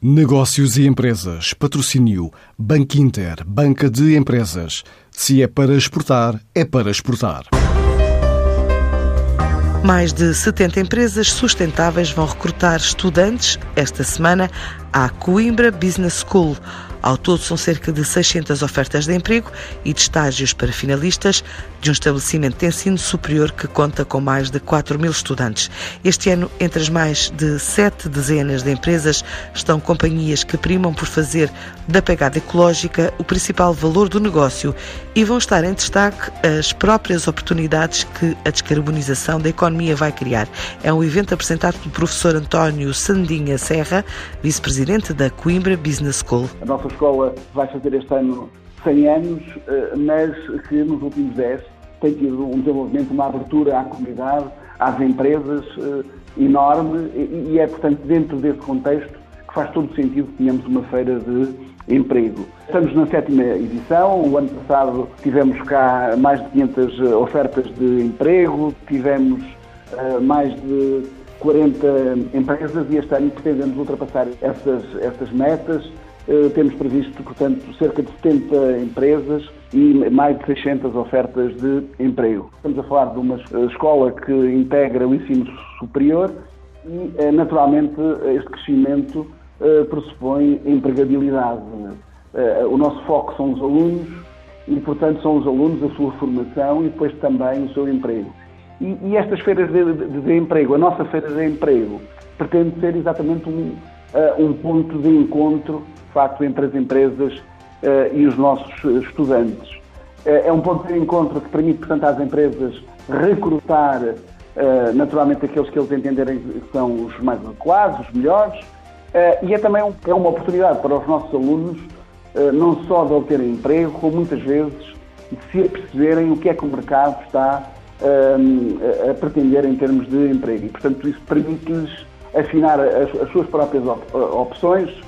Negócios e empresas. Patrocínio. Banco Inter. Banca de empresas. Se é para exportar, é para exportar. Mais de 70 empresas sustentáveis vão recrutar estudantes esta semana à Coimbra Business School. Ao todo, são cerca de 600 ofertas de emprego e de estágios para finalistas de um estabelecimento de ensino superior que conta com mais de 4 mil estudantes. Este ano, entre as mais de sete dezenas de empresas, estão companhias que primam por fazer da pegada ecológica o principal valor do negócio e vão estar em destaque as próprias oportunidades que a descarbonização da economia vai criar. É um evento apresentado pelo professor António Sandinha Serra, vice-presidente da Coimbra Business School nossa escola vai fazer este ano 100 anos, eh, mas que nos últimos 10 tem tido um desenvolvimento, uma abertura à comunidade, às empresas eh, enorme e é, portanto, dentro desse contexto que faz todo sentido que tenhamos uma feira de emprego. Estamos na sétima edição, o ano passado tivemos cá mais de 500 ofertas de emprego, tivemos mais de 40 empresas e este ano pretendemos ultrapassar essas, essas metas. Eh, temos previsto, portanto, cerca de 70 empresas e mais de 600 ofertas de emprego. Estamos a falar de uma escola que integra o ensino superior e, eh, naturalmente, este crescimento eh, pressupõe empregabilidade. O nosso foco são os alunos e, portanto, são os alunos, a sua formação e depois também o seu emprego. E, e estas feiras de, de, de, emprego, a nossa feira de emprego, pretende ser exatamente um, um ponto de encontro facto, entre as empresas uh, e os nossos estudantes. Uh, é um ponto de encontro que permite, portanto, às empresas recrutar uh, naturalmente aqueles que eles entenderem que são os mais adequados, os melhores, e é também um, é uma oportunidade para os nossos alunos não só de obterem emprego, como muitas vezes de se aperceberem o que é que o mercado está a pretender em termos de emprego. E, portanto, isso permite-lhes afinar as, as suas próprias op opções, eh,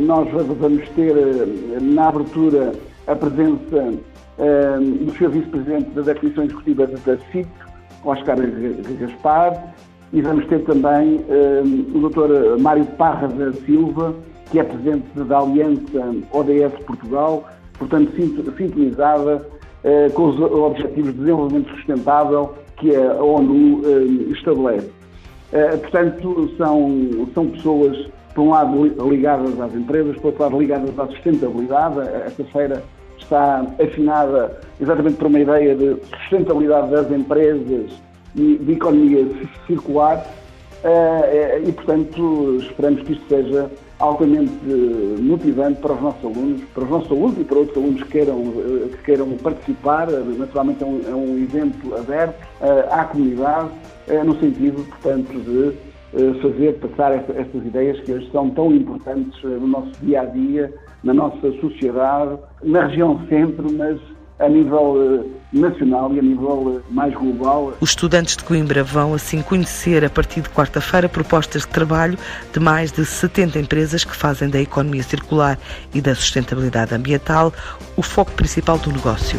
nós vamos ter eh, na abertura a presença eh, do Sr. Vice-Presidente da Comissão Executiva da CIT, Oscar Gaspar, e vamos ter também o Dr. Mário Parra da Silva, que é Presidente da Aliança ODS Portugal, portanto sintonizada com os Objetivos de Desenvolvimento Sustentável que a ONU estabelece. Portanto, são, são pessoas por um lado ligadas às empresas, por outro lado ligadas à sustentabilidade. Esta feira está afinada exatamente por uma ideia de sustentabilidade das empresas e de economia circular eh, e, portanto, esperamos que isto seja altamente motivante para os nossos alunos, para os nossos alunos e para outros alunos que queiram, eh, que queiram participar. Naturalmente é um, é um evento aberto eh, à comunidade, no sentido, portanto, de eh, fazer passar estas ideias que hoje são tão importantes eh, no nosso dia a dia, na nossa sociedade, na região centro, mas a nível eh, nacional e a nível mais global. Os estudantes de Coimbra vão assim conhecer a partir de quarta-feira propostas de trabalho de mais de 70 empresas que fazem da economia circular e da sustentabilidade ambiental o foco principal do negócio.